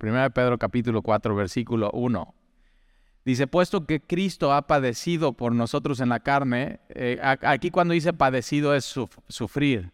1 Pedro capítulo 4, versículo 1. Dice, puesto que Cristo ha padecido por nosotros en la carne, eh, aquí cuando dice padecido es sufrir.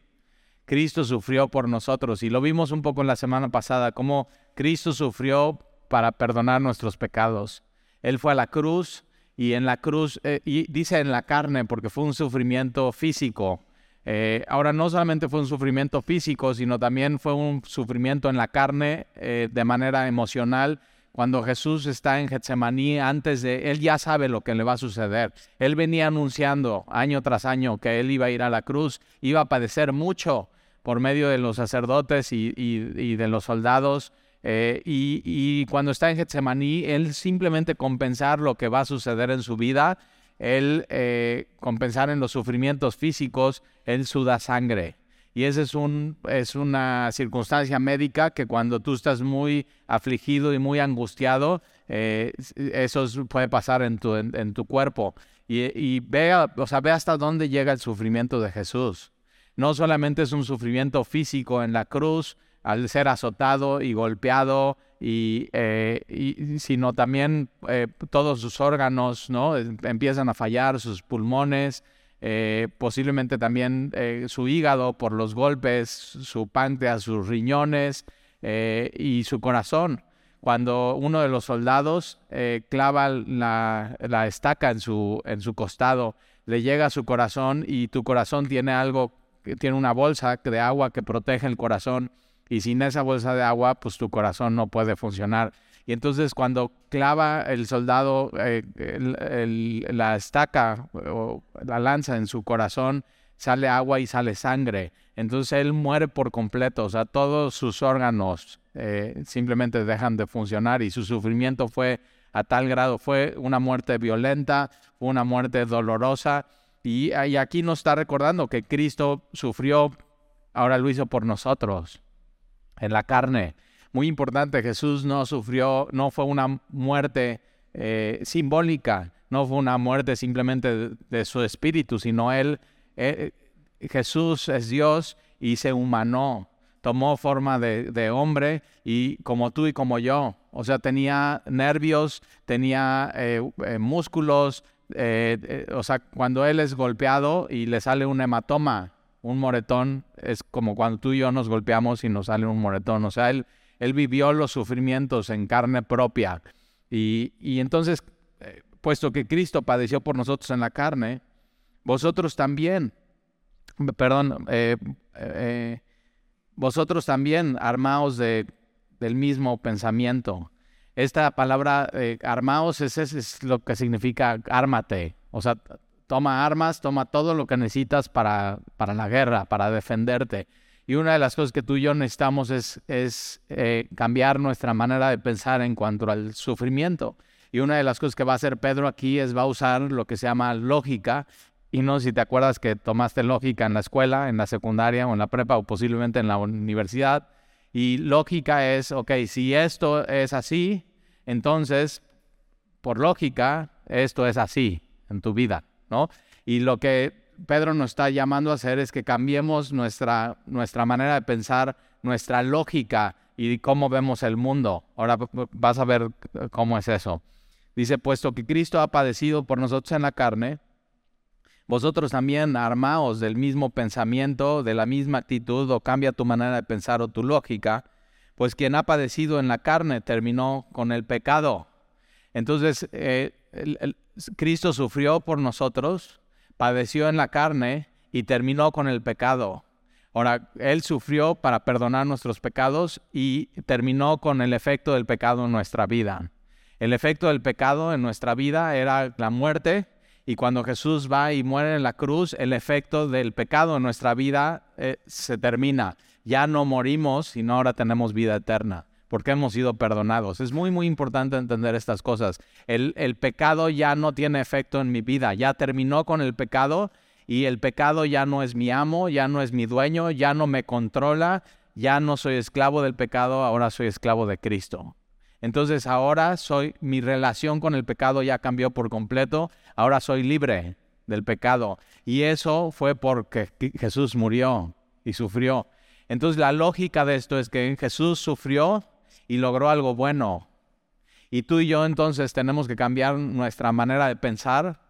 Cristo sufrió por nosotros y lo vimos un poco en la semana pasada, cómo Cristo sufrió para perdonar nuestros pecados. Él fue a la cruz y en la cruz, eh, y dice en la carne porque fue un sufrimiento físico. Eh, ahora no solamente fue un sufrimiento físico, sino también fue un sufrimiento en la carne eh, de manera emocional. Cuando Jesús está en Getsemaní, antes de, él ya sabe lo que le va a suceder. Él venía anunciando año tras año que él iba a ir a la cruz, iba a padecer mucho por medio de los sacerdotes y de los soldados, eh, y, cuando está en Getsemaní, él simplemente compensar lo que va a suceder en su vida, él eh, compensar en los sufrimientos físicos, él suda sangre. Y esa es, un, es una circunstancia médica que cuando tú estás muy afligido y muy angustiado, eh, eso puede pasar en tu, en, tu cuerpo. Y, y ve, o sea, ve hasta dónde llega el sufrimiento de Jesús. No solamente es un sufrimiento físico en la cruz, al ser azotado y golpeado, y, eh, sino también eh, todos sus órganos ¿no? empiezan a fallar, sus pulmones, eh, posiblemente también su hígado por los golpes, su páncreas, sus riñones y su corazón. Cuando uno de los soldados clava la, la, estaca en su, en su costado, le llega a su corazón y tu corazón tiene algo, tiene una bolsa de agua que protege el corazón y sin esa bolsa de agua, pues tu corazón no puede funcionar. Y entonces cuando clava el soldado eh, la estaca o la lanza en su corazón, sale agua y sale sangre. Entonces él muere por completo, o sea, todos sus órganos eh, simplemente dejan de funcionar y su sufrimiento fue a tal grado, fue una muerte violenta, una muerte dolorosa. Y, y aquí nos está recordando que Cristo sufrió, ahora lo hizo por nosotros en la carne. Muy importante, Jesús no sufrió, no fue una muerte eh, simbólica, no fue una muerte simplemente de, su espíritu, sino él, eh, Jesús es Dios y se humanó, tomó forma de, hombre y como tú y como yo, o sea, tenía nervios, tenía eh, músculos, o sea, cuando él es golpeado y le sale un hematoma, un moretón es como cuando tú y yo nos golpeamos y nos sale un moretón. O sea, él, vivió los sufrimientos en carne propia. Y, entonces, eh, puesto que Cristo padeció por nosotros en la carne, vosotros también, perdón, eh, eh, vosotros también armaos de, del mismo pensamiento. Esta palabra armaos es, es, lo que significa ármate. O sea, Toma armas, toma todo lo que necesitas para, para la guerra, para defenderte. Y una de las cosas que tú y yo necesitamos es, es eh, cambiar nuestra manera de pensar en cuanto al sufrimiento. Y una de las cosas que va a hacer Pedro aquí es va a usar lo que se llama lógica. Y no si te acuerdas que tomaste lógica en la escuela, en la secundaria o en la prepa o posiblemente en la universidad. Y lógica es, ok, si esto es así, entonces, por lógica, esto es así en tu vida. Y lo que Pedro nos está llamando a hacer es que cambiemos nuestra, nuestra manera de pensar, nuestra lógica y cómo vemos el mundo. Ahora vas a ver cómo es eso. Dice, puesto que Cristo ha padecido por nosotros en la carne, vosotros también armaos del mismo pensamiento, de la misma actitud, o cambia tu manera de pensar o tu lógica, pues quien ha padecido en la carne terminó con el pecado. Entonces, eh, Cristo sufrió por nosotros, padeció en la carne y terminó con el pecado. Ahora, Él sufrió para perdonar nuestros pecados y terminó con el efecto del pecado en nuestra vida. El efecto del pecado en nuestra vida era la muerte y cuando Jesús va y muere en la cruz, el efecto del pecado en nuestra vida eh, se termina. Ya no morimos, sino ahora tenemos vida eterna porque hemos sido perdonados. Es muy, muy importante entender estas cosas. El, el, pecado ya no tiene efecto en mi vida, ya terminó con el pecado y el pecado ya no es mi amo, ya no es mi dueño, ya no me controla, ya no soy esclavo del pecado, ahora soy esclavo de Cristo. Entonces ahora soy, mi relación con el pecado ya cambió por completo, ahora soy libre del pecado. Y eso fue porque Jesús murió y sufrió. Entonces la lógica de esto es que Jesús sufrió y logró algo bueno. Y tú y yo entonces tenemos que cambiar nuestra manera de pensar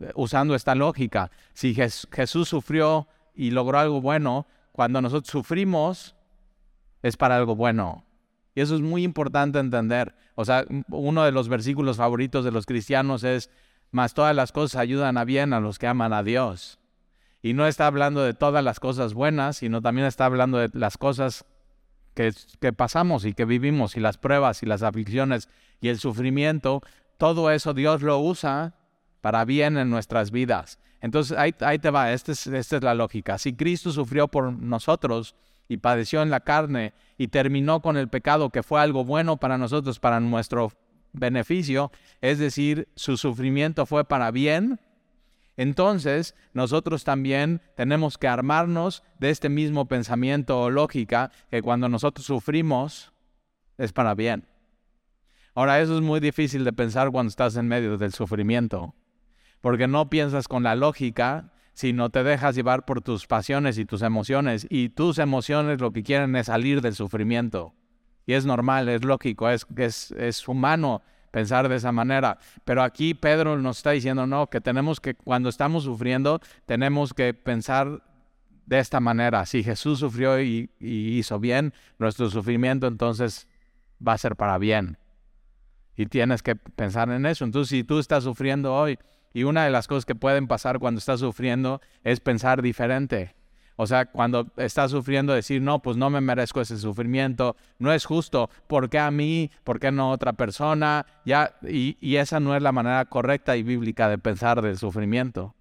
eh, usando esta lógica. Si Jesús sufrió y logró algo bueno, cuando nosotros sufrimos es para algo bueno. Y eso es muy importante entender. O sea, uno de los versículos favoritos de los cristianos es, más todas las cosas ayudan a bien a los que aman a Dios. Y no está hablando de todas las cosas buenas, sino también está hablando de las cosas que, pasamos y que vivimos, y las pruebas y las aflicciones y el sufrimiento. Todo eso Dios lo usa para bien en nuestras vidas. Entonces ahí, te va, esta es, esta es la lógica. Si Cristo sufrió por nosotros, y padeció en la carne y terminó con el pecado que fue algo bueno para nosotros, para nuestro beneficio, es decir, su sufrimiento fue para bien, entonces nosotros también tenemos que armarnos de este mismo pensamiento o lógica que cuando nosotros sufrimos es para bien. Ahora, eso es muy difícil de pensar cuando estás en medio del sufrimiento, porque no piensas con la lógica si no te dejas llevar por tus pasiones y tus emociones. Y tus emociones lo que quieren es salir del sufrimiento. Y es normal, es lógico, es, es, es humano pensar de esa manera. Pero aquí Pedro nos está diciendo, no, que tenemos que, cuando estamos sufriendo, tenemos que pensar de esta manera. Si Jesús sufrió y, y, hizo bien, nuestro sufrimiento entonces va a ser para bien. Y tienes que pensar en eso. Entonces, si tú estás sufriendo hoy, y una de las cosas que pueden pasar cuando estás sufriendo es pensar diferente. O sea, cuando estás sufriendo, decir, no, pues no me merezco ese sufrimiento, no es justo, ¿por qué a mí? ¿Por qué no a otra persona? Ya, y, y esa no es la manera correcta y bíblica de pensar del sufrimiento.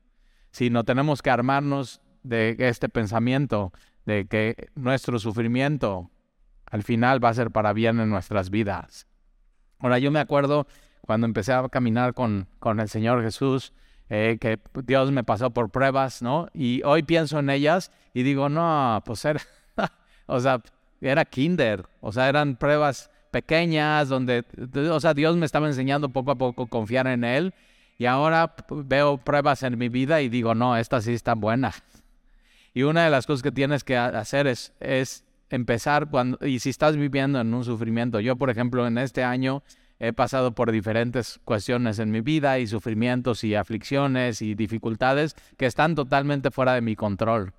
Sino tenemos que armarnos de este pensamiento, de que nuestro sufrimiento al final va a ser para bien en nuestras vidas. Ahora, yo me acuerdo cuando empecé a caminar con, con el Señor Jesús, eh, que Dios me pasó por pruebas, ¿no? Y hoy pienso en ellas y digo, no, pues era, o sea, era kinder, o sea, eran pruebas pequeñas donde, o sea, Dios me estaba enseñando poco a poco confiar en Él y ahora veo pruebas en mi vida y digo, no, esta sí está buena. Y una de las cosas que tienes que hacer es, es empezar cuando, y si estás viviendo en un sufrimiento, yo por ejemplo en este año he pasado por diferentes cuestiones en mi vida y sufrimientos y aflicciones y dificultades que están totalmente fuera de mi control.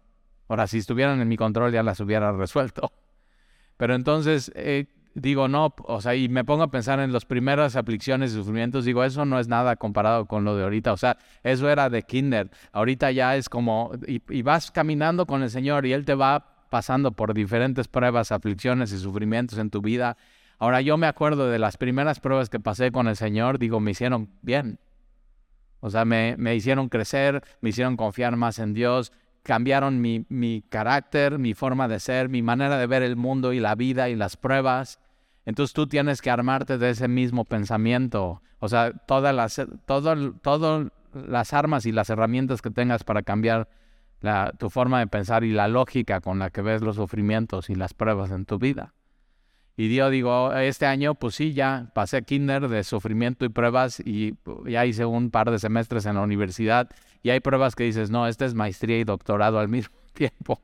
Ahora, si estuvieran en mi control ya las hubiera resuelto. Pero entonces eh, digo, no, o sea, y me pongo a pensar en las primeras aflicciones y sufrimientos, digo, eso no es nada comparado con lo de ahorita. O sea, eso era de kinder. Ahorita ya es como, y, y vas caminando con el Señor y Él te va pasando por diferentes pruebas, aflicciones y sufrimientos en tu vida Ahora yo me acuerdo de las primeras pruebas que pasé con el Señor, digo, me hicieron bien. O sea, me, me hicieron crecer, me hicieron confiar más en Dios, cambiaron mi, mi, carácter, mi forma de ser, mi manera de ver el mundo y la vida y las pruebas. Entonces tú tienes que armarte de ese mismo pensamiento. O sea, todas las, las armas y las herramientas que tengas para cambiar la, tu forma de pensar y la lógica con la que ves los sufrimientos y las pruebas en tu vida. Y yo digo, este año, pues sí, ya pasé kinder de sufrimiento y pruebas y ya hice un par de semestres en la universidad y hay pruebas que dices, no, esta es maestría y doctorado al mismo tiempo.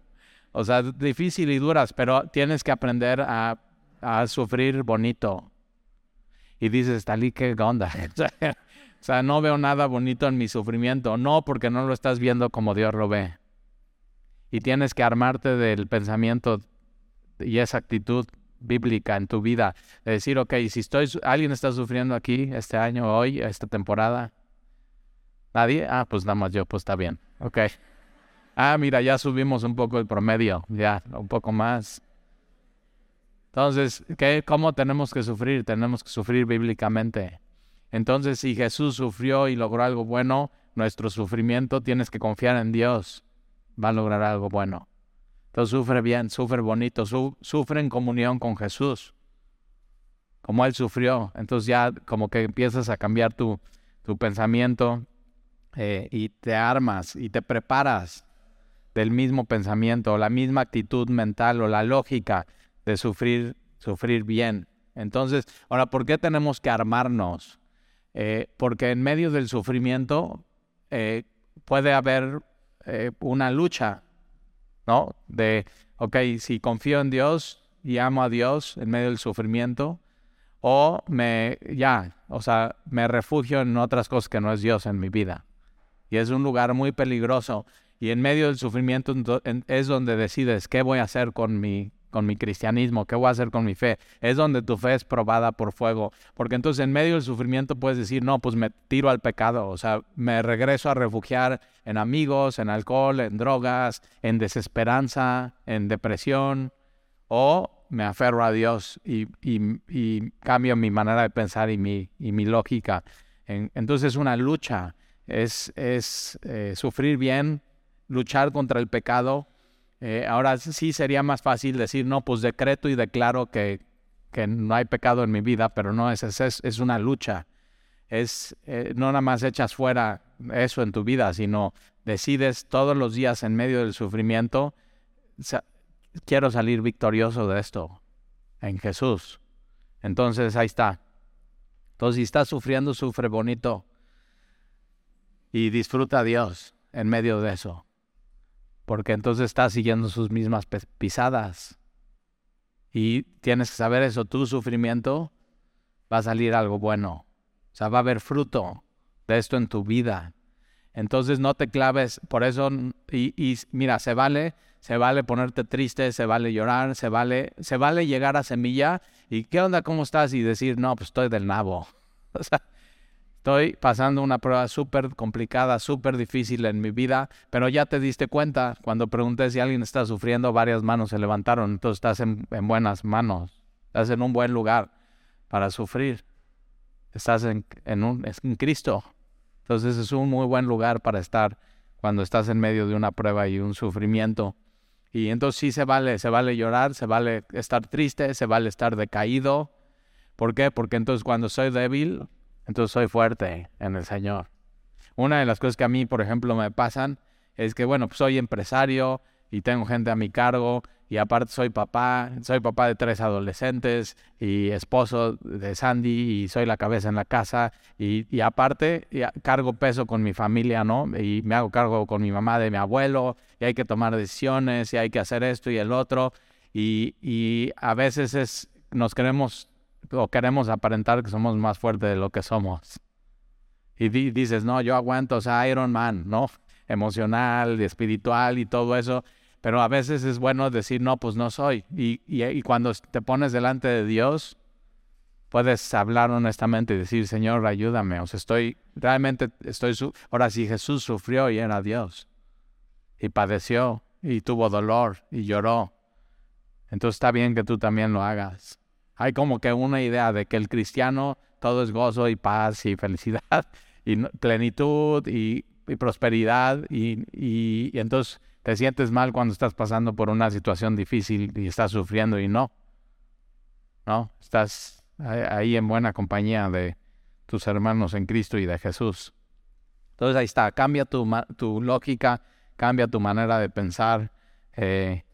O sea, difícil y duras, pero tienes que aprender a, a sufrir bonito. Y dices, Talí, qué onda. o sea, no veo nada bonito en mi sufrimiento. No, porque no lo estás viendo como Dios lo ve. Y tienes que armarte del pensamiento y esa actitud bíblica en tu vida. De decir, ok, si estoy, alguien está sufriendo aquí este año, hoy, esta temporada. ¿Nadie? Ah, pues nada más yo, pues está bien. Ok. Ah, mira, ya subimos un poco el promedio, ya, un poco más. Entonces, ¿qué, ¿cómo tenemos que sufrir? Tenemos que sufrir bíblicamente. Entonces, si Jesús sufrió y logró algo bueno, nuestro sufrimiento tienes que confiar en Dios. Va a lograr algo bueno. Entonces sufre bien, sufre bonito, sufre en comunión con Jesús, como Él sufrió. Entonces ya como que empiezas a cambiar tu, tu pensamiento eh, y te armas y te preparas del mismo pensamiento, la misma actitud mental o la lógica de sufrir, sufrir bien. Entonces, ahora, ¿por qué tenemos que armarnos? Eh, porque en medio del sufrimiento eh, puede haber una lucha ¿no? De, ok, si confío en Dios, y amo a Dios en medio del sufrimiento, o me, ya, o sea, me refugio en otras cosas que no es Dios en mi vida. Y es un lugar muy peligroso. Y en medio del sufrimiento es donde decides qué voy a hacer con mi, con mi cristianismo, qué voy a hacer con mi fe. Es donde tu fe es probada por fuego. Porque entonces en medio del sufrimiento puedes decir, no, pues me tiro al pecado. O sea, me regreso a refugiar en amigos, en alcohol, en drogas, en desesperanza, en depresión. O me aferro a Dios y, cambio mi manera de pensar y mi, lógica. entonces es una lucha, es, es eh, sufrir bien, luchar contra el pecado. Eh, ahora sí sería más fácil decir, no, pues decreto y declaro que, que no hay pecado en mi vida, pero no, es, es, es una lucha. Es, eh, no nada más echas fuera eso en tu vida, sino decides todos los días en medio del sufrimiento quiero salir victorioso de esto en Jesús. Entonces ahí está. Entonces si estás sufriendo, sufre bonito y disfruta a Dios en medio de eso. Porque entonces estás siguiendo sus mismas pisadas. Y tienes que saber eso, tu sufrimiento va a salir algo bueno. O sea, va a haber fruto de esto en tu vida. Entonces no te claves, por eso, y, mira, se vale se vale ponerte triste, se vale llorar, se vale, se vale llegar a semilla y ¿qué onda? ¿Cómo estás? Y decir, no, pues estoy del nabo. O sea, estoy pasando una prueba súper complicada, súper difícil en mi vida, pero ya te diste cuenta, cuando pregunté si alguien está sufriendo, varias manos se levantaron, entonces estás en, buenas manos, estás en un buen lugar para sufrir, estás en, un, en Cristo. Entonces es un muy buen lugar para estar cuando estás en medio de una prueba y un sufrimiento. Y entonces sí se vale, se vale llorar, se vale estar triste, se vale estar decaído. ¿Por qué? Porque entonces cuando soy débil, entonces soy fuerte en el Señor. Una de las cosas que a mí, por ejemplo, me pasan es que, bueno, soy empresario y tengo gente a mi cargo y aparte soy papá, soy papá de tres adolescentes y esposo de Sandy y soy la cabeza en la casa y, aparte cargo peso con mi familia, ¿no? Y me hago cargo con mi mamá de mi abuelo y hay que tomar decisiones y hay que hacer esto y el otro y, a veces es, nos queremos o queremos aparentar que somos más fuertes de lo que somos. Y dices, no, yo aguanto, o sea, Iron Man, ¿no? Emocional, espiritual y todo eso pero a veces es bueno decir, no, pues no soy. Y, y, cuando te pones delante de Dios, puedes hablar honestamente y decir, Señor, ayúdame. O sea, estoy, realmente estoy, ahora si Jesús sufrió y era Dios, y padeció, y tuvo dolor, y lloró. Entonces está bien que tú también lo hagas. Hay como que una idea de que el cristiano todo es gozo y paz y felicidad y plenitud y, prosperidad y, y entonces te sientes mal cuando estás pasando por una situación difícil y estás sufriendo y no. No, estás ahí en buena compañía de tus hermanos en Cristo y de Jesús. Entonces ahí está, cambia tu, tu lógica, cambia tu manera de pensar. Eh,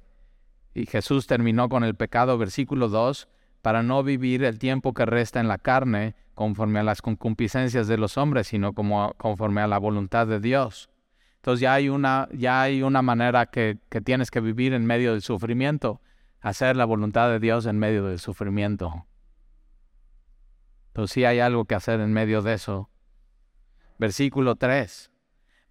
y Jesús terminó con el pecado, versículo 2, para no vivir el tiempo que resta en la carne conforme a las concupiscencias de los hombres, sino como conforme a la voluntad de Dios. Entonces ya hay una, ya hay una manera que, que tienes que vivir en medio del sufrimiento, hacer la voluntad de Dios en medio del sufrimiento. Entonces sí hay algo que hacer en medio de eso. Versículo 3.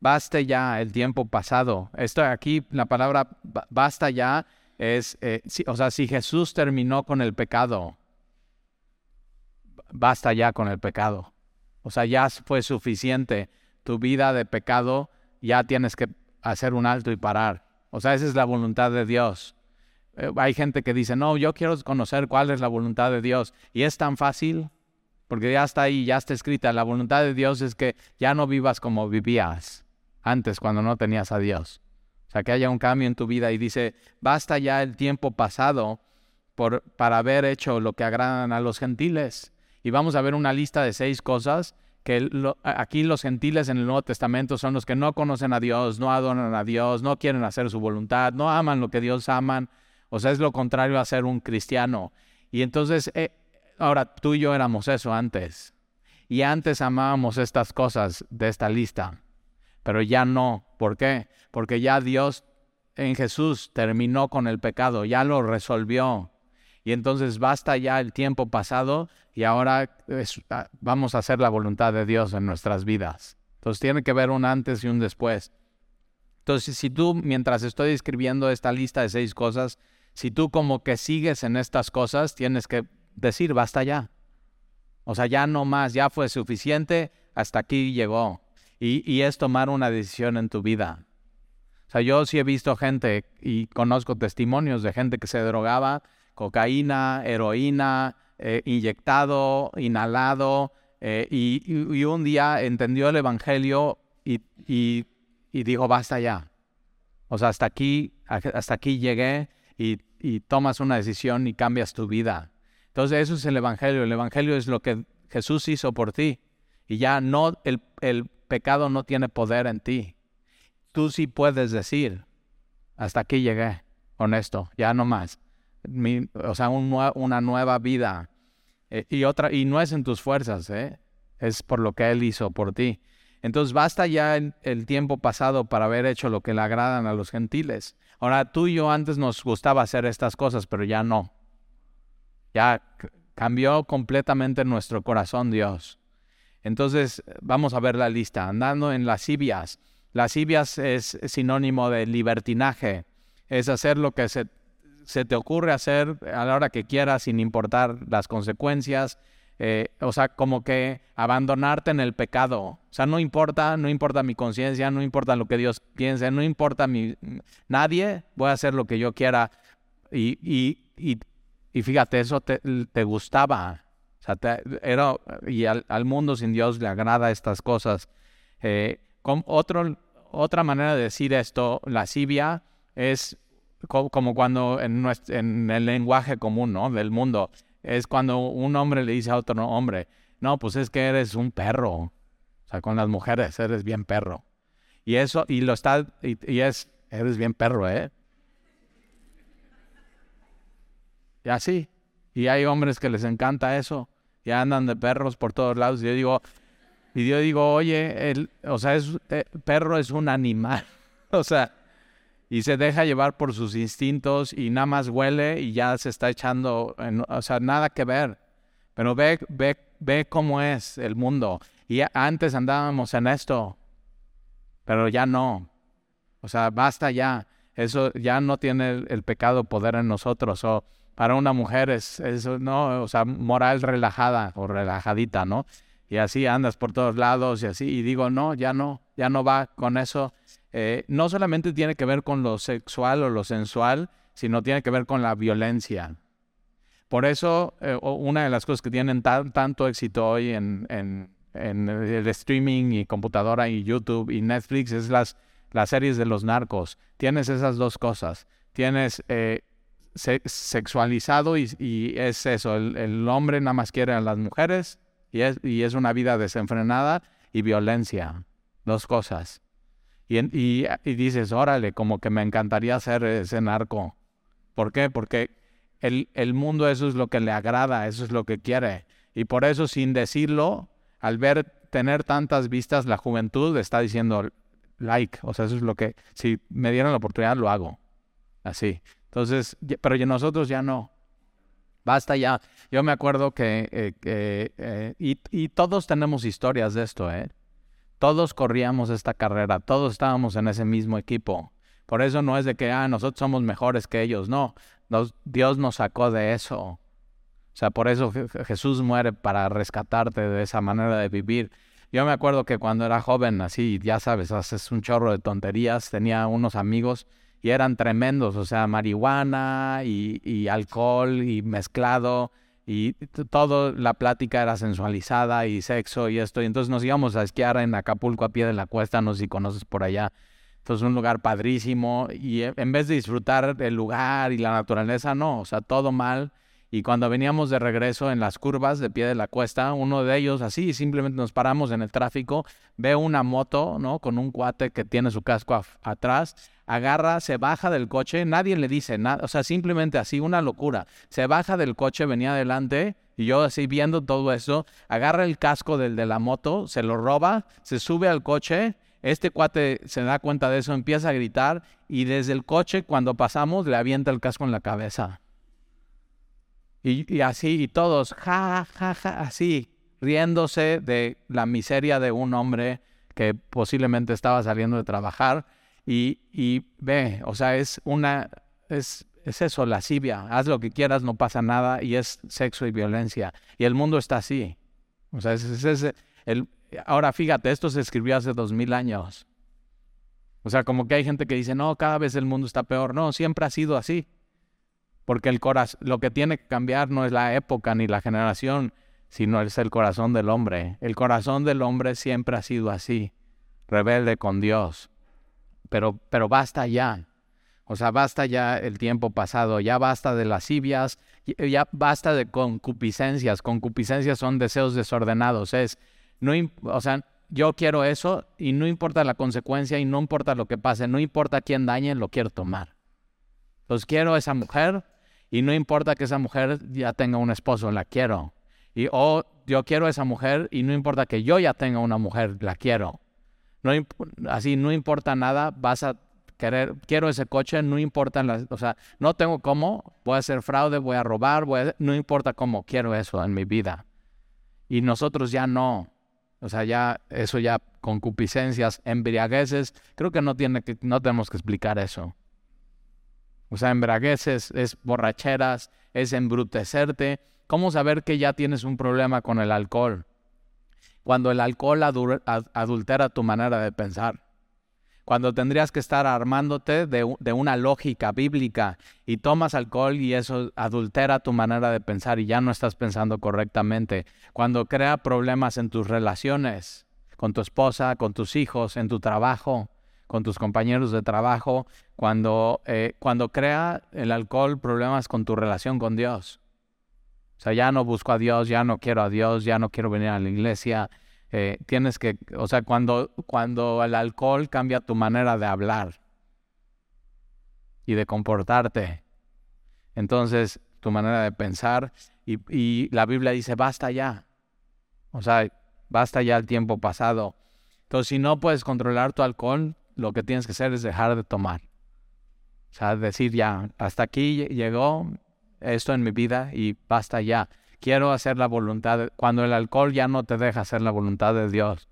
Baste ya el tiempo pasado. Esto aquí, la palabra basta ya es, eh, o sea, si Jesús terminó con el pecado, basta ya con el pecado. O sea, ya fue suficiente. Tu vida de pecado ya tienes que hacer un alto y parar. O sea, esa es la voluntad de Dios. Eh, hay gente que dice, no, yo quiero conocer cuál es la voluntad de Dios. Y es tan fácil, porque ya está ahí, ya está escrita. La voluntad de Dios es que ya no vivas como vivías antes, cuando no tenías a Dios. Que haya un cambio en tu vida y dice, basta ya el tiempo pasado por, para haber hecho lo que agradan a los gentiles. Y vamos a ver una lista de seis cosas que aquí los gentiles en el Nuevo Testamento son los que no conocen a Dios, no adoran a Dios, no quieren hacer su voluntad, no aman lo que Dios aman. O sea, es lo contrario a ser un cristiano. Y entonces, eh, ahora tú y yo éramos eso antes. Y antes amábamos estas cosas de esta lista, pero ya no. ¿Por qué? Porque ya Dios en Jesús terminó con el pecado, ya lo resolvió. Y entonces basta ya el tiempo pasado y ahora ah, vamos a hacer la voluntad de Dios en nuestras vidas. Entonces tiene que ver un antes y un después. Entonces, si tú, mientras estoy escribiendo esta lista de seis cosas, si tú como que sigues en estas cosas, tienes que decir, basta ya. O sea, ya no más, ya fue suficiente, hasta aquí llegó. Y, y es tomar una decisión en tu vida. O sea, yo sí he visto gente y conozco testimonios de gente que se drogaba, cocaína, heroína, eh, inyectado, inhalado, eh, y, un día entendió el Evangelio y, y, dijo, basta ya. O sea, hasta aquí, hasta aquí llegué y, tomas una decisión y cambias tu vida. Entonces eso es el Evangelio. El Evangelio es lo que Jesús hizo por ti. Y ya no, el, el pecado no tiene poder en ti. Tú sí puedes decir, hasta aquí llegué, honesto, ya no más o sea, una nueva vida. Eh, y, otra, y no es en tus fuerzas, ¿eh? es por lo que Él hizo por ti. Entonces basta ya el, tiempo pasado para haber hecho lo que le agradan a los gentiles. Ahora tú y yo antes nos gustaba hacer estas cosas, pero ya no. Ya cambió completamente nuestro corazón Dios. Entonces vamos a ver la lista. Andando en lascivias. Lascivias es sinónimo de libertinaje. Es hacer lo que se te ocurre hacer a la hora que quieras sin importar las consecuencias. Eh, o sea, como que abandonarte en el pecado. O sea, no importa, no importa mi conciencia, no importa lo que Dios piense, no importa mi... Nadie, voy a hacer lo que yo quiera. Y, y, y, y fíjate, eso te, te, gustaba. Era, y al, al, mundo sin Dios le agrada estas cosas. Eh, con otro, otra manera de decir esto, lascivia, es como cuando en, en el lenguaje común, ¿no? Del mundo, es cuando un hombre le dice a otro hombre, no, pues es que eres un perro. O sea, con las mujeres eres bien perro. Y eso, y lo está, y, es, eres bien perro, ¿eh? Y así. Y hay hombres que les encanta eso. Y andan de perros por todos lados. Y yo digo, y yo digo, oye, el, o sea, es, eh, perro es un animal. o sea, y se deja llevar por sus instintos y nada más huele y ya se está echando, o sea, nada que ver. Pero ve, ve, ve cómo es el mundo. Y antes andábamos en esto, pero ya no. O sea, basta ya. Eso ya no tiene el, pecado poder en nosotros. O para una mujer es, eso no, o sea, moral relajada o relajadita, ¿no? Y así andas por todos lados y así. Y digo, no, ya no, ya no va con eso. Eh, no solamente tiene que ver con lo sexual o lo sensual, sino tiene que ver con la violencia. Por eso, eh, una de las cosas que tienen tanto éxito hoy en, el streaming y computadora y YouTube y Netflix es las, las series de los narcos. Tienes esas dos cosas. Tienes eh, sexualizado y, es eso, el, hombre nada más quiere a las mujeres y es, y es una vida desenfrenada y violencia. Dos cosas. Y, y, y, dices, órale, como que me encantaría ser ese narco. ¿Por qué? Porque el, el, mundo eso es lo que le agrada, eso es lo que quiere. Y por eso, sin decirlo, al ver tener tantas vistas, la juventud está diciendo like. O sea, eso es lo que, si me dieran la oportunidad, lo hago. Así. Entonces, pero nosotros ya no. Basta ya. Yo me acuerdo que, eh, eh, y, y todos tenemos historias de esto, ¿eh? Todos corríamos esta carrera, todos estábamos en ese mismo equipo. Por eso no es de que, ah, nosotros somos mejores que ellos, no. Dios nos sacó de eso. O sea, por eso Jesús muere para rescatarte de esa manera de vivir. Yo me acuerdo que cuando era joven, así, ya sabes, haces un chorro de tonterías, tenía unos amigos y eran tremendos, o sea, marihuana y, alcohol y mezclado y todo la plática era sensualizada y sexo y esto. Y entonces nos íbamos a esquiar en Acapulco a pie de la cuesta, no sé si conoces por allá. Entonces un lugar padrísimo y e, en vez de disfrutar el lugar y la naturaleza, no, o sea, todo mal. Y cuando veníamos de regreso en las curvas de pie de la cuesta, uno de ellos así, simplemente nos paramos en el tráfico, ve una moto, ¿no? Con un cuate que tiene su casco atrás, agarra, se baja del coche, nadie le dice nada, o sea, simplemente así, una locura. Se baja del coche, venía adelante, y yo así viendo todo eso, agarra el casco del de la moto, se lo roba, se sube al coche, este cuate se da cuenta de eso, empieza a gritar, y desde el coche, cuando pasamos, le avienta el casco en la cabeza. Y, así, y todos, ja, ja, ja, así, riéndose de la miseria de un hombre que posiblemente estaba saliendo de trabajar. Y, ve, o sea, es una, es, es eso, lascivia. Haz lo que quieras, no pasa nada, y es sexo y violencia. Y el mundo está así. O sea, es, el, ahora fíjate, esto se escribió hace dos mil años. O sea, como que hay gente que dice, no, cada vez el mundo está peor. No, siempre ha sido así. Porque el corazón, lo que tiene que cambiar no es la época ni la generación, sino es el corazón del hombre. El corazón del hombre siempre ha sido así, rebelde con Dios. Pero, pero basta ya. O sea, basta ya el tiempo pasado, ya basta de lascivias, ya basta de concupiscencias. Concupiscencias son deseos desordenados. Es, no, o sea, yo quiero eso y no importa la consecuencia y no importa lo que pase, no importa quién dañe, lo quiero tomar. Entonces quiero esa mujer y no importa que esa mujer ya tenga un esposo, la quiero. Y o yo quiero esa mujer y no importa que yo ya tenga una mujer, la quiero. No, así no importa nada, vas a querer, quiero ese coche, no importa, las, o sea, no tengo cómo, voy a hacer fraude, voy a robar, no importa cómo, quiero eso en mi vida. Y nosotros ya no. O sea, ya eso ya concupiscencias, embriagueces, creo que no tiene que no tenemos que explicar eso. O sea, embriagueces es borracheras, es embrutecerte. ¿Cómo saber que ya tienes un problema con el alcohol? Cuando el alcohol adultera tu manera de pensar cuando tendrías que estar armándote de, una lógica bíblica y tomas alcohol y eso adultera tu manera de pensar y ya no estás pensando correctamente, cuando crea problemas en tus relaciones, con tu esposa, con tus hijos, en tu trabajo, con tus compañeros de trabajo, cuando, eh, cuando crea el alcohol problemas con tu relación con Dios. O sea, ya no busco a Dios, ya no quiero a Dios, ya no quiero venir a la iglesia, eh, tienes que, o sea, cuando, cuando el alcohol cambia tu manera de hablar y de comportarte, entonces tu manera de pensar y, y la Biblia dice, basta ya, o sea, basta ya el tiempo pasado. Entonces, si no puedes controlar tu alcohol, lo que tienes que hacer es dejar de tomar. O sea, decir ya, hasta aquí llegó esto en mi vida y basta ya quiero hacer la voluntad. Cuando el alcohol ya no te deja hacer la voluntad de Dios,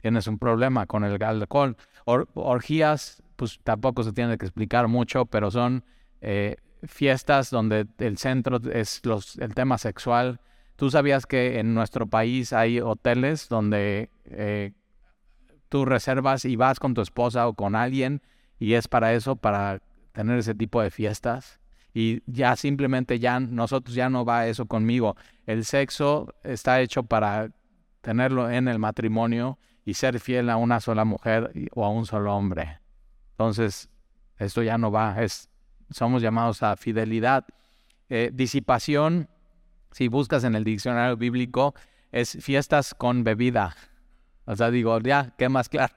tienes un problema con el alcohol. orgías, pues tampoco se tiene que explicar mucho, pero son eh, fiestas donde el centro es los, el tema sexual. ¿Tú sabías que en nuestro país hay hoteles donde eh, tú reservas y vas con tu esposa o con alguien y es para eso, para tener ese tipo de fiestas? Y ya simplemente ya nosotros ya no va eso conmigo. El sexo está hecho para tenerlo en el matrimonio y ser fiel a una sola mujer o a un solo hombre. Entonces, esto ya no va, es, somos llamados a fidelidad. Eh, disipación, si buscas en el diccionario bíblico, es fiestas con bebida. O sea, digo, ya, ¿qué más claro?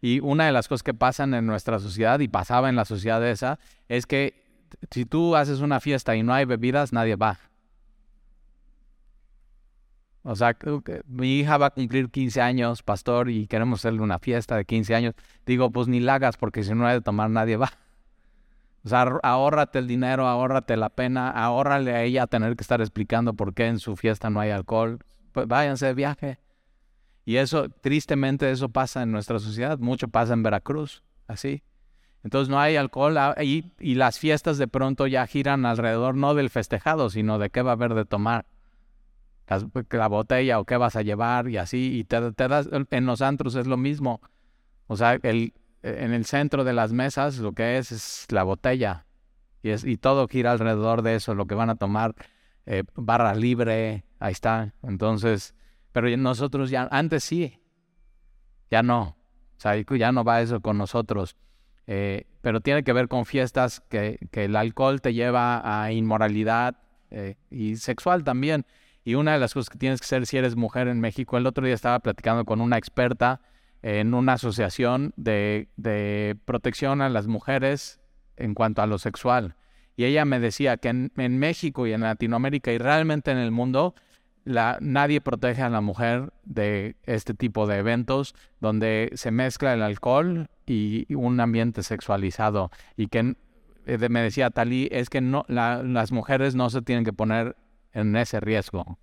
Y una de las cosas que pasan en nuestra sociedad y pasaba en la sociedad esa es que si tú haces una fiesta y no hay bebidas, nadie va. O sea, mi hija va a cumplir 15 años, pastor, y queremos hacerle una fiesta de 15 años. Digo, pues ni la porque si no hay de tomar, nadie va. O sea, ahórrate el dinero, ahórrate la pena, ahórrale a ella tener que estar explicando por qué en su fiesta no hay alcohol. Pues váyanse de viaje. Y eso, tristemente, eso pasa en nuestra sociedad. Mucho pasa en Veracruz, así. Entonces no hay alcohol ah, y, y las fiestas de pronto ya giran alrededor no del festejado, sino de qué va a haber de tomar. la botella o qué vas a llevar y así. Y te, das, en los antros es lo mismo. O sea, el, en el centro de las mesas lo que es es la botella. Y, es, y todo gira alrededor de eso, lo que van a tomar. Eh, barra libre, ahí está. Entonces, pero nosotros ya, antes sí, ya no. O sea, ya no va eso con nosotros. Eh, pero tiene que ver con fiestas que, el alcohol te lleva a inmoralidad eh, y sexual también. Y una de las cosas que tienes que hacer si eres mujer en México, el otro día estaba platicando con una experta en una asociación de, protección a las mujeres en cuanto a lo sexual. Y ella me decía que en México y en Latinoamérica y realmente en el mundo, nadie protege a la mujer de este tipo de eventos donde se mezcla el alcohol y un ambiente sexualizado. Y que eh, me decía Talí, es que no, las mujeres no se tienen que poner en ese riesgo.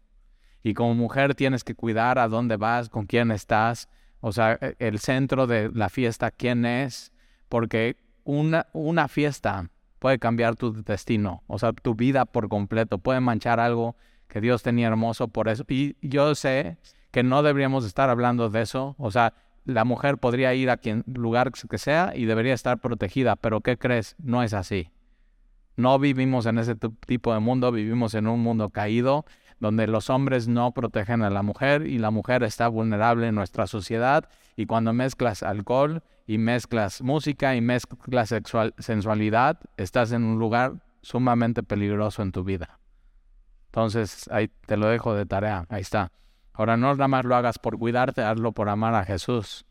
Y como mujer tienes que cuidar a dónde vas, con quién estás, o sea, e, el centro de la fiesta, quién es, porque una, una fiesta puede cambiar tu destino, o sea, tu vida por completo, puede manchar algo que Dios tenía hermoso por eso. Y yo sé que no deberíamos estar hablando de eso, o sea, la mujer podría ir a quien lugar que sea y debería estar protegida, pero ¿qué crees? No es así. No vivimos en ese tipo de mundo, vivimos en un mundo caído donde los hombres no protegen a la mujer y la mujer está vulnerable en nuestra sociedad y cuando mezclas alcohol y mezclas música y mezclas sensualidad, estás en un lugar sumamente peligroso en tu vida. Entonces, ahí te lo dejo de tarea, ahí está. Ahora no nada más lo hagas por cuidarte, hazlo por amar a Jesús.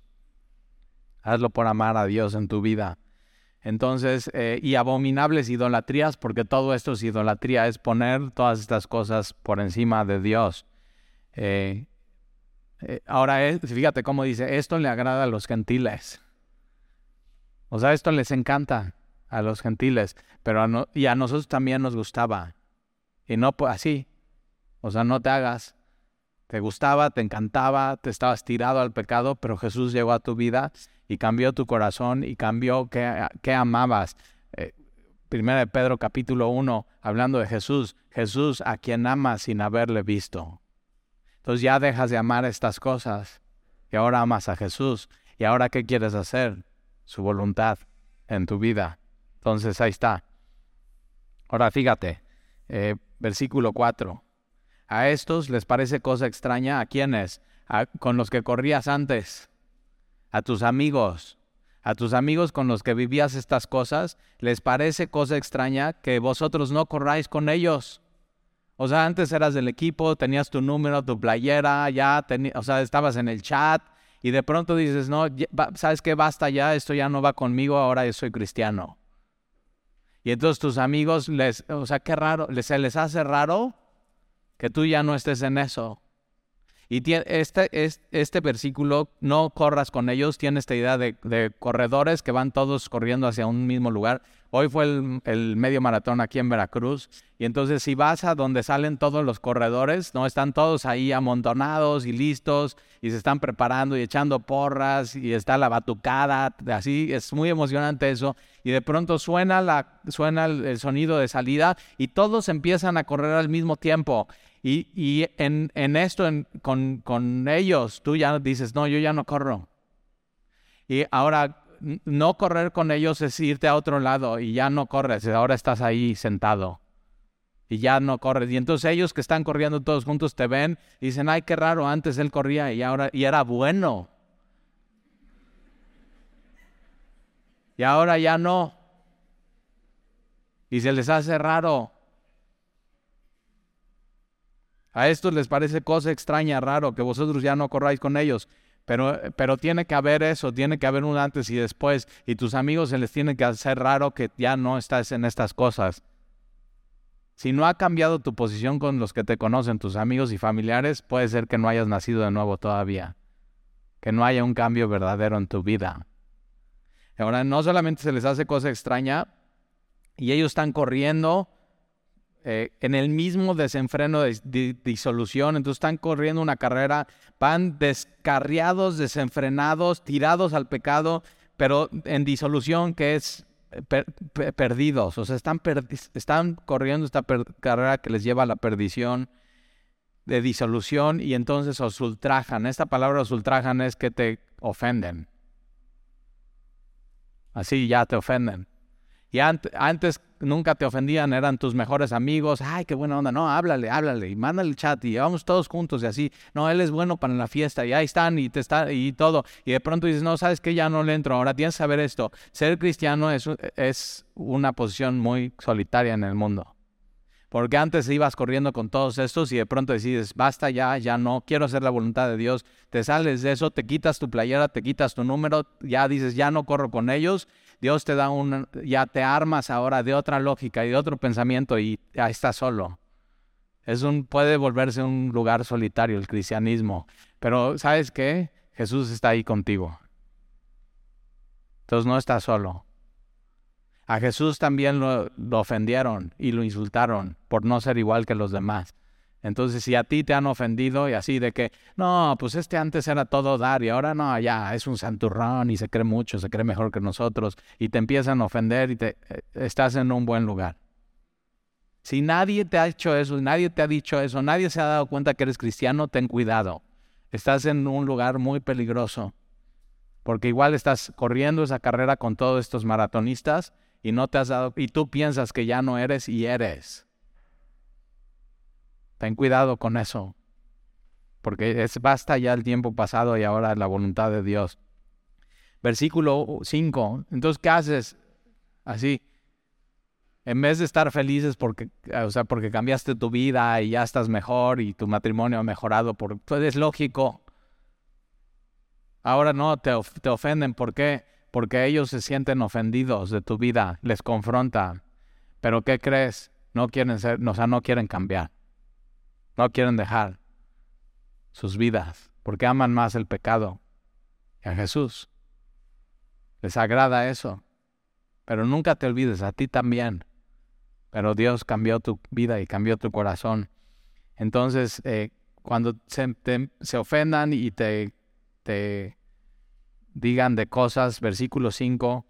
Hazlo por amar a Dios en tu vida. Entonces, eh, y abominables idolatrías, porque todo esto es idolatría, es poner todas estas cosas por encima de Dios. Eh, eh, ahora, fíjate cómo dice, esto le agrada a los gentiles. O sea, esto les encanta a los gentiles, pero y a nosotros también nos gustaba. Y no así. O sea, no te hagas. Te gustaba, te encantaba, te estabas tirado al pecado, pero Jesús llegó a tu vida y cambió tu corazón y cambió qué, amabas. Eh, primera de Pedro capítulo 1, hablando de Jesús, Jesús a quien amas sin haberle visto. Entonces ya dejas de amar estas cosas y ahora amas a Jesús. ¿Y ahora qué quieres hacer? Su voluntad en tu vida. Entonces ahí está. Ahora fíjate, eh, versículo 4. A estos les parece cosa extraña a quienes, con los que corrías antes, a tus amigos, a tus amigos con los que vivías estas cosas, les parece cosa extraña que vosotros no corráis con ellos. O sea, antes eras del equipo, tenías tu número, tu playera, ya, o sea, estabas en el chat y de pronto dices, no, ¿sabes qué? Basta ya, esto ya no va conmigo, ahora yo soy cristiano. Y entonces tus amigos, les, o sea, qué raro, se les hace raro que tú ya no estés en eso. Y este, este versículo, no corras con ellos, tiene esta idea de, de corredores que van todos corriendo hacia un mismo lugar. Hoy fue el, medio maratón aquí en Veracruz. Y entonces si vas a donde salen todos los corredores, ¿no? Están todos ahí amontonados y listos y se están preparando y echando porras y está la batucada, así es muy emocionante eso. Y de pronto suena, la, suena el sonido de salida y todos empiezan a correr al mismo tiempo. Y, en, esto, con, ellos, tú ya dices, no, yo ya no corro. Y ahora, no correr con ellos es irte a otro lado y ya no corres, ahora estás ahí sentado y ya no corres. Y entonces ellos que están corriendo todos juntos te ven y dicen, ay, qué raro, antes él corría y ahora y era bueno. Y ahora ya no. Y se les hace raro. A estos les parece cosa extraña, raro, que vosotros ya no corráis con ellos. Pero, pero tiene que haber eso, tiene que haber un antes y después. Y tus amigos se les tiene que hacer raro que ya no estás en estas cosas. Si no ha cambiado tu posición con los que te conocen, tus amigos y familiares, puede ser que no hayas nacido de nuevo todavía. Que no haya un cambio verdadero en tu vida. Ahora, no solamente se les hace cosa extraña y ellos están corriendo eh, en el mismo desenfreno de, disolución, entonces están corriendo una carrera, van descarriados, desenfrenados, tirados al pecado, pero en disolución que es eh, perdidos, o sea, están, están corriendo esta carrera que les lleva a la perdición de disolución y entonces os ultrajan. Esta palabra os ultrajan es que te ofenden. Así ya te ofenden. Y antes nunca te ofendían, eran tus mejores amigos. Ay, qué buena onda. No, háblale, háblale y mándale el chat y vamos todos juntos y así. No, él es bueno para la fiesta y ahí están y te está y todo. Y de pronto dices, no, sabes que ya no le entro. Ahora tienes que saber esto. Ser cristiano es, es una posición muy solitaria en el mundo. Porque antes ibas corriendo con todos estos y de pronto decides, basta ya, ya no, quiero hacer la voluntad de Dios. Te sales de eso, te quitas tu playera, te quitas tu número, ya dices, ya no corro con ellos Dios te da un, ya te armas ahora de otra lógica y de otro pensamiento y ya estás solo. Es un, puede volverse un lugar solitario el cristianismo, pero ¿sabes qué? Jesús está ahí contigo. Entonces no estás solo. A Jesús también lo, lo ofendieron y lo insultaron por no ser igual que los demás. Entonces, si a ti te han ofendido y así de que, no, pues este antes era todo dar y ahora no, ya es un santurrón y se cree mucho, se cree mejor que nosotros y te empiezan a ofender y te eh, estás en un buen lugar. Si nadie te ha hecho eso, nadie te ha dicho eso, nadie se ha dado cuenta que eres cristiano, ten cuidado. Estás en un lugar muy peligroso. Porque igual estás corriendo esa carrera con todos estos maratonistas y no te has dado y tú piensas que ya no eres y eres. Ten cuidado con eso. Porque es basta ya el tiempo pasado y ahora la voluntad de Dios. Versículo 5. Entonces, ¿qué haces? Así. En vez de estar felices porque, o sea, porque cambiaste tu vida y ya estás mejor y tu matrimonio ha mejorado, por, pues es lógico. Ahora no, te, te ofenden. ¿Por qué? Porque ellos se sienten ofendidos de tu vida, les confronta. Pero ¿qué crees? No quieren ser, o sea, no quieren cambiar. No quieren dejar sus vidas porque aman más el pecado que a Jesús. Les agrada eso. Pero nunca te olvides, a ti también. Pero Dios cambió tu vida y cambió tu corazón. Entonces, eh, cuando se, ofendan y te, te digan de cosas, versículo 5,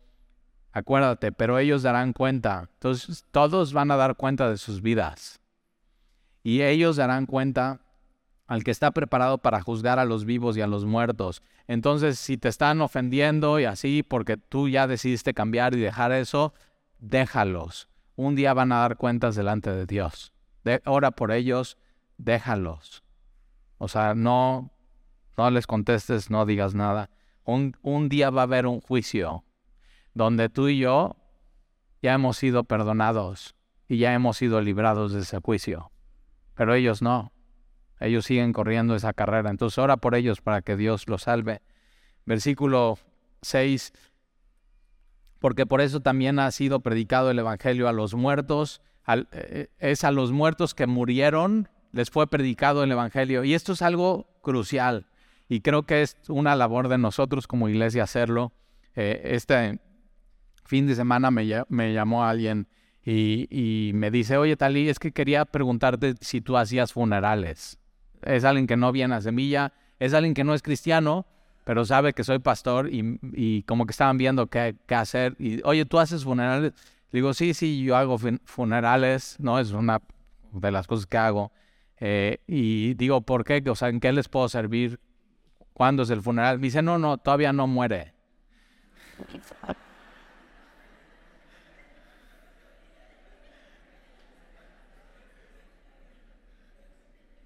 acuérdate, pero ellos darán cuenta. Entonces, todos van a dar cuenta de sus vidas y ellos darán cuenta al que está preparado para juzgar a los vivos y a los muertos. Entonces, si te están ofendiendo y así porque tú ya decidiste cambiar y dejar eso, déjalos. Un día van a dar cuentas delante de Dios. De, ora por ellos, déjalos. O sea, no, no les contestes, no digas nada. Un, un día va a haber un juicio donde tú y yo ya hemos sido perdonados y ya hemos sido librados de ese juicio. Pero ellos no. Ellos siguen corriendo esa carrera. Entonces ora por ellos para que Dios los salve. Versículo 6. Porque por eso también ha sido predicado el Evangelio a los muertos. Eh, es a los muertos que murieron, les fue predicado el Evangelio. Y esto es algo crucial. Y creo que es una labor de nosotros como iglesia hacerlo. Eh, este fin de semana me, me llamó alguien y, me dice, oye Tali, es que quería preguntarte si tú hacías funerales. Es alguien que no viene a semilla, es alguien que no es cristiano, pero sabe que soy pastor y, como que estaban viendo qué, hacer. Y, oye, ¿tú haces funerales? digo, sí, sí, yo hago funerales, ¿no? Es una de las cosas que hago. Eh, y digo, ¿por qué? O sea, ¿en qué les puedo servir? ¿Cuándo es el funeral? Me dice, no, no, todavía no muere.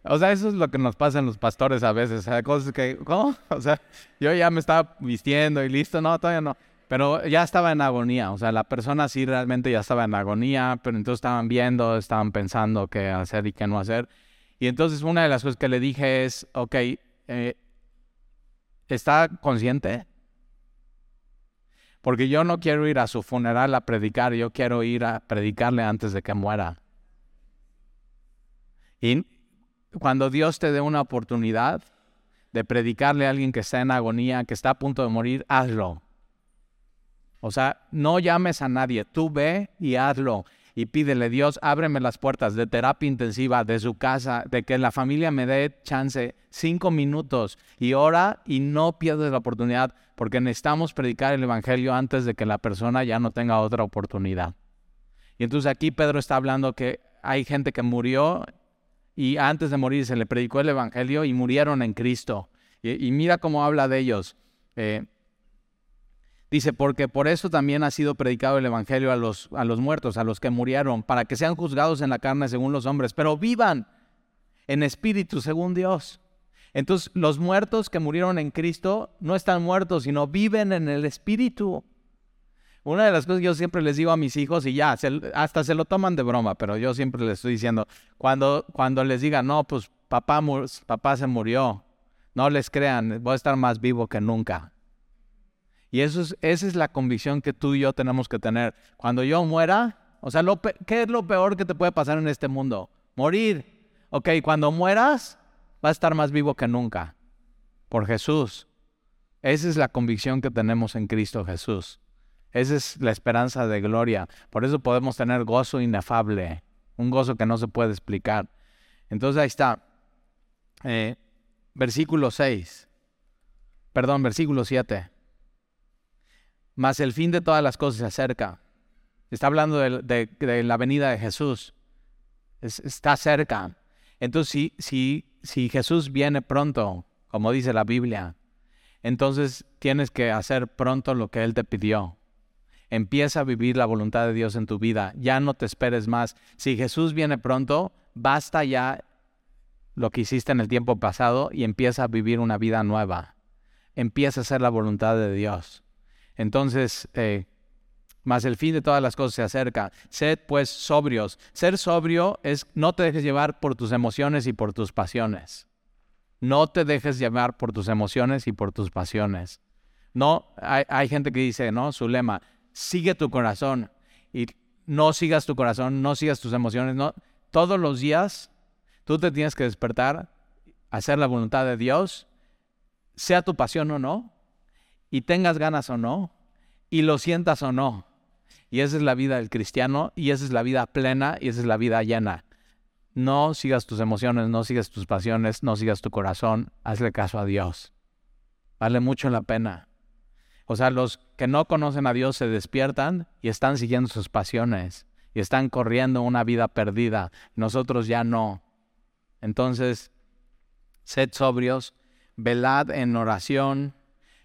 O sea, eso es lo que nos pasa en los pastores a veces. O sea, cosas que, ¿cómo? O sea, yo ya me estaba vistiendo y listo, no, todavía no. Pero ya estaba en agonía. O sea, la persona sí realmente ya estaba en agonía, pero entonces estaban viendo, estaban pensando qué hacer y qué no hacer. Y entonces una de las cosas que le dije es, ok, eh, ¿está consciente? Porque yo no quiero ir a su funeral a predicar, yo quiero ir a predicarle antes de que muera. Y, cuando Dios te dé una oportunidad de predicarle a alguien que está en agonía, que está a punto de morir, hazlo. O sea, no llames a nadie, tú ve y hazlo. Y pídele, Dios, ábreme las puertas de terapia intensiva, de su casa, de que la familia me dé chance cinco minutos y ora y no pierdes la oportunidad, porque necesitamos predicar el Evangelio antes de que la persona ya no tenga otra oportunidad. Y entonces aquí Pedro está hablando que hay gente que murió y antes de morir se le predicó el Evangelio y murieron en Cristo. Y, mira cómo habla de ellos. Eh, dice, porque por eso también ha sido predicado el Evangelio a los, a los muertos, a los que murieron, para que sean juzgados en la carne según los hombres, pero vivan en espíritu según Dios. Entonces, los muertos que murieron en Cristo no están muertos, sino viven en el espíritu. Una de las cosas que yo siempre les digo a mis hijos, y ya, hasta se lo toman de broma, pero yo siempre les estoy diciendo, cuando, cuando les digan, no, pues papá, papá se murió, no les crean, voy a estar más vivo que nunca. Y eso es, esa es la convicción que tú y yo tenemos que tener. Cuando yo muera, o sea, lo, ¿qué es lo peor que te puede pasar en este mundo? Morir. Ok, cuando mueras, vas a estar más vivo que nunca. Por Jesús. Esa es la convicción que tenemos en Cristo Jesús. Esa es la esperanza de gloria. Por eso podemos tener gozo inefable, un gozo que no se puede explicar. Entonces ahí está. Eh, versículo 6. Perdón, versículo 7. Mas el fin de todas las cosas se acerca. Está hablando de, la venida de Jesús. está cerca. Entonces, si, si, si Jesús viene pronto, como dice la Biblia, entonces tienes que hacer pronto lo que Él te pidió. Empieza a vivir la voluntad de Dios en tu vida. Ya no te esperes más. Si Jesús viene pronto, basta ya lo que hiciste en el tiempo pasado y empieza a vivir una vida nueva. Empieza a hacer la voluntad de Dios. Entonces, eh, más el fin de todas las cosas se acerca. Sed pues sobrios. Ser sobrio es no te dejes llevar por tus emociones y por tus pasiones. No te dejes llevar por tus emociones y por tus pasiones. No, hay, hay gente que dice, ¿no? Su lema, sigue tu corazón. Y no sigas tu corazón, no sigas tus emociones. No, todos los días tú te tienes que despertar, hacer la voluntad de Dios, sea tu pasión o no, y tengas ganas o no, y lo sientas o no. Y esa es la vida del cristiano, y esa es la vida plena, y esa es la vida llena. No sigas tus emociones, no sigas tus pasiones, no sigas tu corazón, hazle caso a Dios. Vale mucho la pena. O sea, los que no conocen a Dios se despiertan y están siguiendo sus pasiones y están corriendo una vida perdida. Nosotros ya no. Entonces, sed sobrios, velad en oración.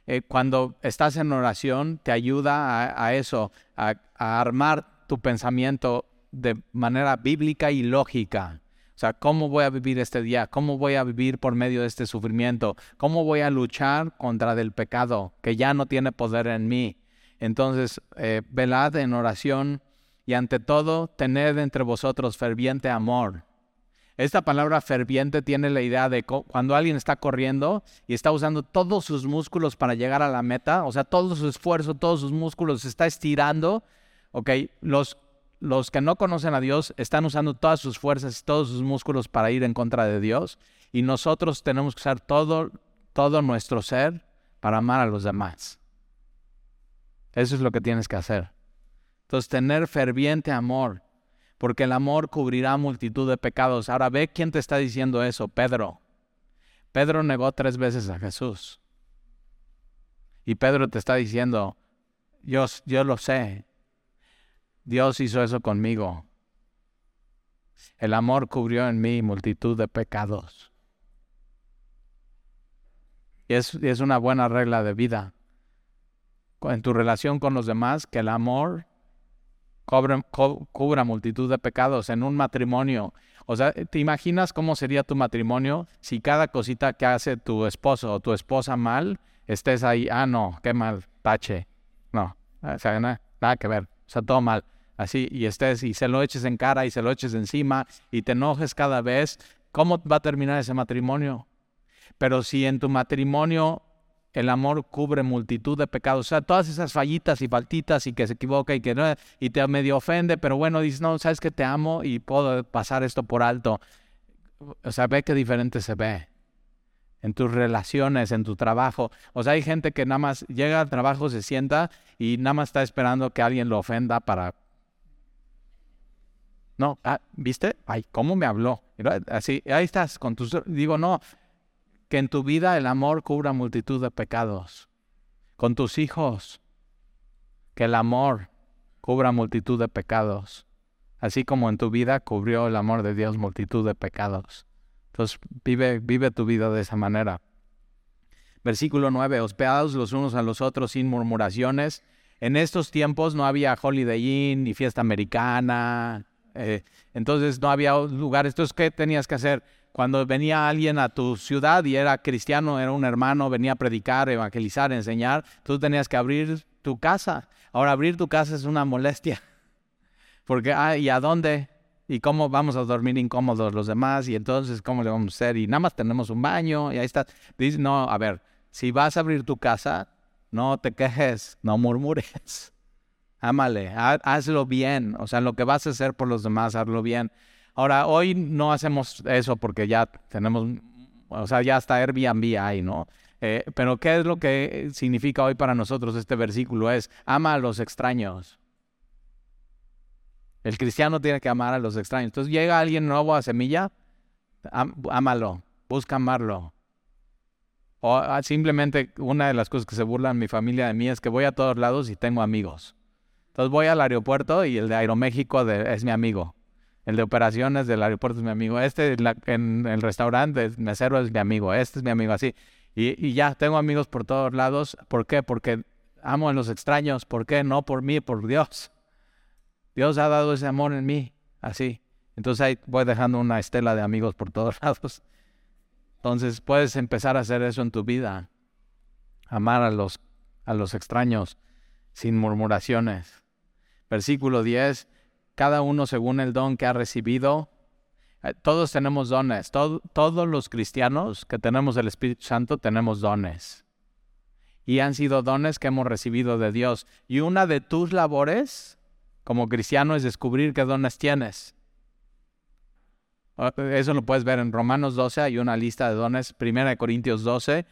Eh, cuando estás en oración, te ayuda a, eso, a, armar tu pensamiento de manera bíblica y lógica. O sea, ¿cómo voy a vivir este día? ¿Cómo voy a vivir por medio de este sufrimiento? ¿Cómo voy a luchar contra el pecado que ya no tiene poder en mí? Entonces, eh, velad en oración y ante todo, tened entre vosotros ferviente amor esta palabra ferviente tiene la idea de cuando alguien está corriendo y está usando todos sus músculos para llegar a la meta, o sea, todo su esfuerzo, todos sus músculos se está estirando, ¿ok? Los, los que no conocen a Dios están usando todas sus fuerzas, todos sus músculos para ir en contra de Dios y nosotros tenemos que usar todo, todo nuestro ser para amar a los demás. Eso es lo que tienes que hacer. Entonces, tener ferviente amor porque el amor cubrirá multitud de pecados. Ahora ve quién te está diciendo eso, Pedro. Pedro negó tres veces a Jesús. Y Pedro te está diciendo, yo, yo lo sé, Dios hizo eso conmigo. El amor cubrió en mí multitud de pecados. Y es, es una buena regla de vida. En tu relación con los demás, que el amor cubra multitud de pecados en un matrimonio. O sea, ¿te imaginas cómo sería tu matrimonio si cada cosita que hace tu esposo o tu esposa mal, estés ahí, ah, no, qué mal, tache. No, nada que ver, o sea, todo mal. Así, y estés y se lo eches en cara y se lo eches encima y te enojes cada vez, ¿cómo va a terminar ese matrimonio? Pero si en tu matrimonio el amor cubre multitud de pecados. O sea, todas esas fallitas y faltitas y que se equivoca y que no, y te medio ofende, pero bueno, dices, no, sabes que te amo y puedo pasar esto por alto. O sea, ve qué diferente se ve en tus relaciones, en tu trabajo. O sea, hay gente que nada más llega al trabajo, se sienta y nada más está esperando que alguien lo ofenda para... No, ah, ¿viste? Ay, ¿cómo me habló? Así, ahí estás con tus... Digo, no, que en tu vida el amor cubra multitud de pecados. Con tus hijos, que el amor cubra multitud de pecados. Así como en tu vida cubrió el amor de Dios multitud de pecados. Entonces vive, vive tu vida de esa manera. Versículo 9, hospedados los unos a los otros sin murmuraciones. En estos tiempos no había Holiday Inn ni fiesta americana, eh, entonces no había lugares. Entonces, ¿qué tenías que hacer? Cuando venía alguien a tu ciudad y era cristiano, era un hermano, venía a predicar, evangelizar, enseñar, tú tenías que abrir tu casa. Ahora abrir tu casa es una molestia. Porque, ¿y a dónde? ¿Y cómo vamos a dormir incómodos los demás? Y entonces, ¿cómo le vamos a hacer? Y nada más tenemos un baño y ahí está. Dice, no, a ver, si vas a abrir tu casa, no te quejes, no murmures. Ámale, hazlo bien. O sea, lo que vas a hacer por los demás, hazlo bien. Ahora, hoy no hacemos eso porque ya tenemos, o sea, ya está Airbnb ahí, ¿no? Eh, pero ¿qué es lo que significa hoy para nosotros este versículo? Es, ama a los extraños. El cristiano tiene que amar a los extraños. Entonces llega alguien nuevo a Semilla, ámalo, busca amarlo. O ah, simplemente una de las cosas que se burlan mi familia de mí es que voy a todos lados y tengo amigos. Entonces voy al aeropuerto y el de Aeroméxico es mi amigo. El de operaciones del aeropuerto es mi amigo. Este en el restaurante, el mesero es mi amigo. Este es mi amigo, así. Y, y, ya tengo amigos por todos lados. ¿Por qué? Porque amo a los extraños. ¿Por qué? No por mí, por Dios. Dios ha dado ese amor en mí, así. Entonces ahí voy dejando una estela de amigos por todos lados. Entonces puedes empezar a hacer eso en tu vida. Amar a los, a los extraños sin murmuraciones. Versículo 10. Cada uno según el don que ha recibido. Eh, todos tenemos dones. todos los cristianos que tenemos el Espíritu Santo tenemos dones. Y han sido dones que hemos recibido de Dios. Y una de tus labores como cristiano es descubrir qué dones tienes. Ah, eso lo puedes ver en Romanos 12, hay una lista de dones, Primera de Corintios 12.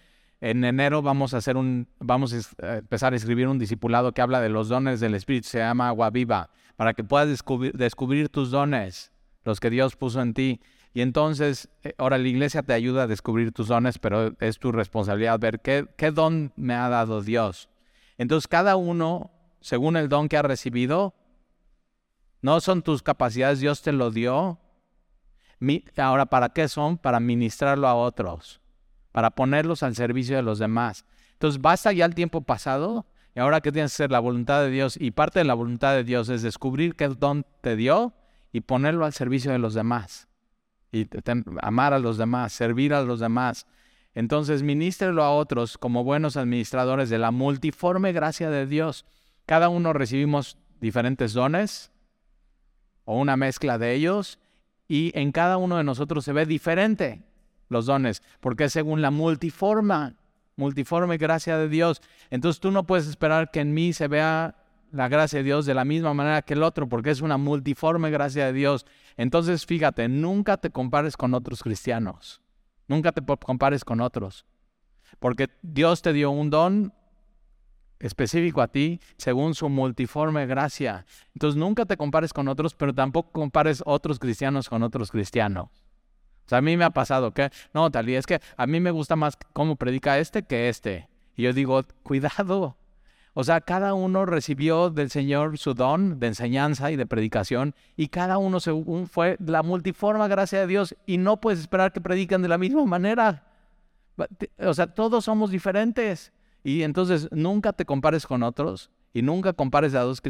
En enero vamos a hacer un, vamos a empezar a escribir un discipulado que habla de los dones del Espíritu, se llama Agua Viva, para que puedas descubrir, descubrir tus dones, los que Dios puso en ti. Y entonces, eh, ahora la iglesia te ayuda a descubrir tus dones, pero es tu responsabilidad ver qué, qué don me ha dado Dios. Entonces, cada uno, según el don que ha recibido, no son tus capacidades, Dios te lo dio, Ahora, ¿para qué son? Para ministrarlo a otros, para ponerlos al servicio de los demás. Entonces, basta ya el tiempo pasado y ahora que tienes que ser la voluntad de Dios y parte de la voluntad de Dios es descubrir qué don te dio y ponerlo al servicio de los demás. Y amar a los demás, servir a los demás. Entonces, ministrelo a otros como buenos administradores de la multiforme gracia de Dios. Cada uno recibimos diferentes dones o una mezcla de ellos y en cada uno de nosotros se ve diferente los dones, porque es según la multiforma, multiforme gracia de Dios. Entonces tú no puedes esperar que en mí se vea la gracia de Dios de la misma manera que el otro, porque es una multiforme gracia de Dios. Entonces fíjate, nunca te compares con otros cristianos, nunca te compares con otros, porque Dios te dio un don específico a ti según su multiforme gracia. Entonces nunca te compares con otros, pero tampoco compares otros cristianos con otros cristianos. O sea, a mí me ha pasado que, no, tal y es que a mí me gusta más cómo predica este que este. Y yo digo, cuidado. O sea, cada uno recibió del Señor su don de enseñanza y de predicación, y cada uno según fue la multiforme gracia de Dios, y no puedes esperar que prediquen de la misma manera. O sea, todos somos diferentes. Y entonces nunca te compares con otros y nunca compares a dos,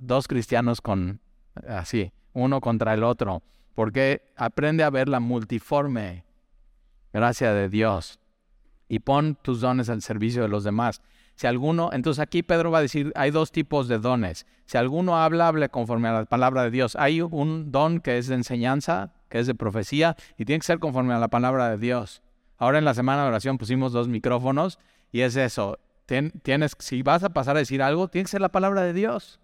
dos cristianos con así, uno contra el otro, porque aprende a ver la multiforme gracia de Dios y pon tus dones al servicio de los demás. Si alguno, entonces aquí Pedro va a decir, hay dos tipos de dones. Si alguno habla, hable conforme a la palabra de Dios. Hay un don que es de enseñanza, que es de profecía, y tiene que ser conforme a la palabra de Dios. Ahora en la semana de oración pusimos dos micrófonos y es eso, tienes, si vas a pasar a decir algo, tiene que ser la palabra de Dios.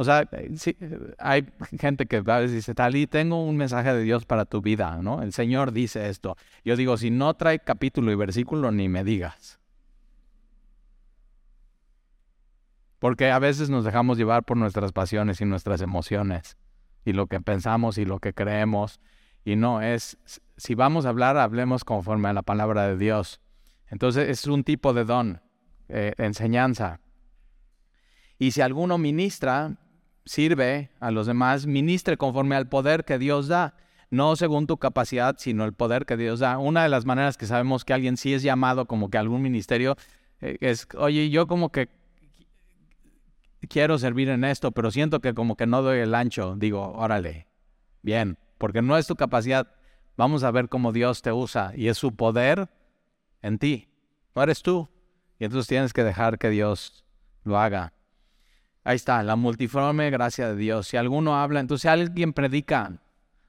O sea, eh, hay gente que a veces dice, Talí, tengo un mensaje de Dios para tu vida, ¿no? El Señor dice esto. Yo digo, si no trae capítulo y versículo, ni me digas. Porque a veces nos dejamos llevar por nuestras pasiones y nuestras emociones, y lo que pensamos y lo que creemos. Y no, es, si vamos a hablar, hablemos conforme a la palabra de Dios. Entonces es un tipo de don, eh, enseñanza. Y si alguno ministra, sirve a los demás, ministre conforme al poder que Dios da, no según tu capacidad, sino el poder que Dios da. Una de las maneras que sabemos que alguien sí es llamado como que algún ministerio eh, es, oye, yo como que quiero servir en esto, pero siento que como que no doy el ancho. Digo, órale, bien, porque no es tu capacidad. Vamos a ver cómo Dios te usa y es su poder en ti. No eres tú. Y entonces tienes que dejar que Dios lo haga. Ahí está, la multiforme gracia de Dios. Si alguno habla, entonces si alguien predica,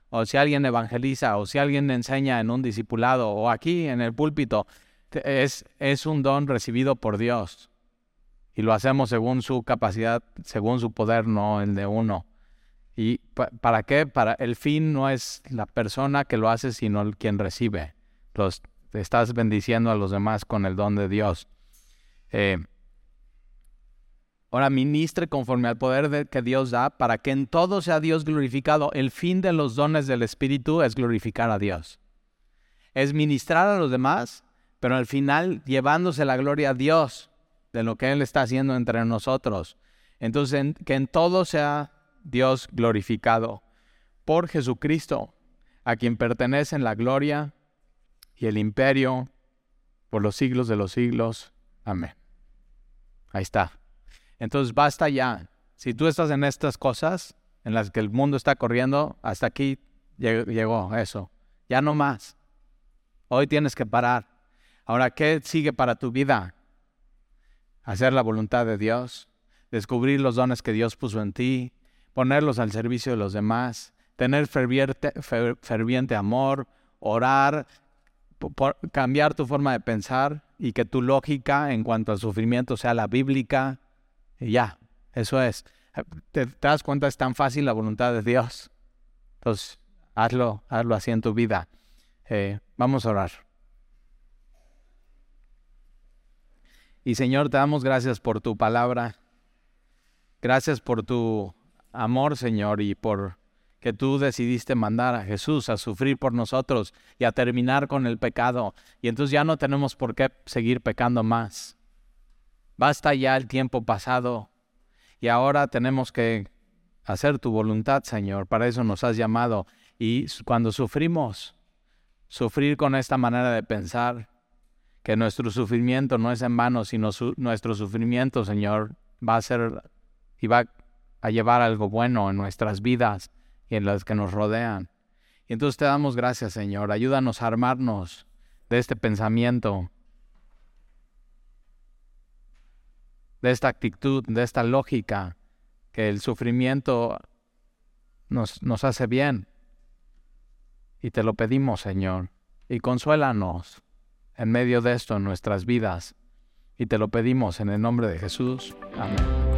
o si alguien evangeliza, o si alguien enseña en un discipulado, o aquí en el púlpito, es, es un don recibido por Dios. Y lo hacemos según su capacidad, según su poder, no el de uno. ¿Y para qué? Para el fin no es la persona que lo hace, sino quien recibe. Los estás bendiciendo a los demás con el don de Dios. Eh, Ahora ministre conforme al poder que Dios da para que en todo sea Dios glorificado. El fin de los dones del Espíritu es glorificar a Dios. Es ministrar a los demás, pero al final llevándose la gloria a Dios de lo que Él está haciendo entre nosotros. Entonces, que en todo sea Dios glorificado por Jesucristo, a quien pertenecen la gloria y el imperio por los siglos de los siglos. Amén. Ahí está. Entonces basta ya. Si tú estás en estas cosas en las que el mundo está corriendo, hasta aquí llegó eso. Ya no más. Hoy tienes que parar. Ahora, ¿qué sigue para tu vida? Hacer la voluntad de Dios, descubrir los dones que Dios puso en ti, ponerlos al servicio de los demás, tener ferviente, amor, orar, cambiar tu forma de pensar y que tu lógica en cuanto al sufrimiento sea la bíblica. Y ya, eso es. ¿Te, das cuenta? Es tan fácil la voluntad de Dios. Entonces, hazlo, hazlo así en tu vida. Eh, vamos a orar. Y Señor, te damos gracias por tu palabra. Gracias por tu amor, Señor, y por que tú decidiste mandar a Jesús a sufrir por nosotros y a terminar con el pecado. Y entonces ya no tenemos por qué seguir pecando más. Basta ya el tiempo pasado y ahora tenemos que hacer tu voluntad, Señor. Para eso nos has llamado. Y cuando sufrimos, sufrir con esta manera de pensar, que nuestro sufrimiento no es en vano, sino nuestro sufrimiento, Señor, va a ser y va a llevar algo bueno en nuestras vidas y en las que nos rodean. Y entonces te damos gracias, Señor. Ayúdanos a armarnos de este pensamiento, de esta actitud, de esta lógica, que el sufrimiento nos, nos hace bien. Y te lo pedimos, Señor. Y consuélanos en medio de esto en nuestras vidas. Y te lo pedimos en el nombre de Jesús. Amén.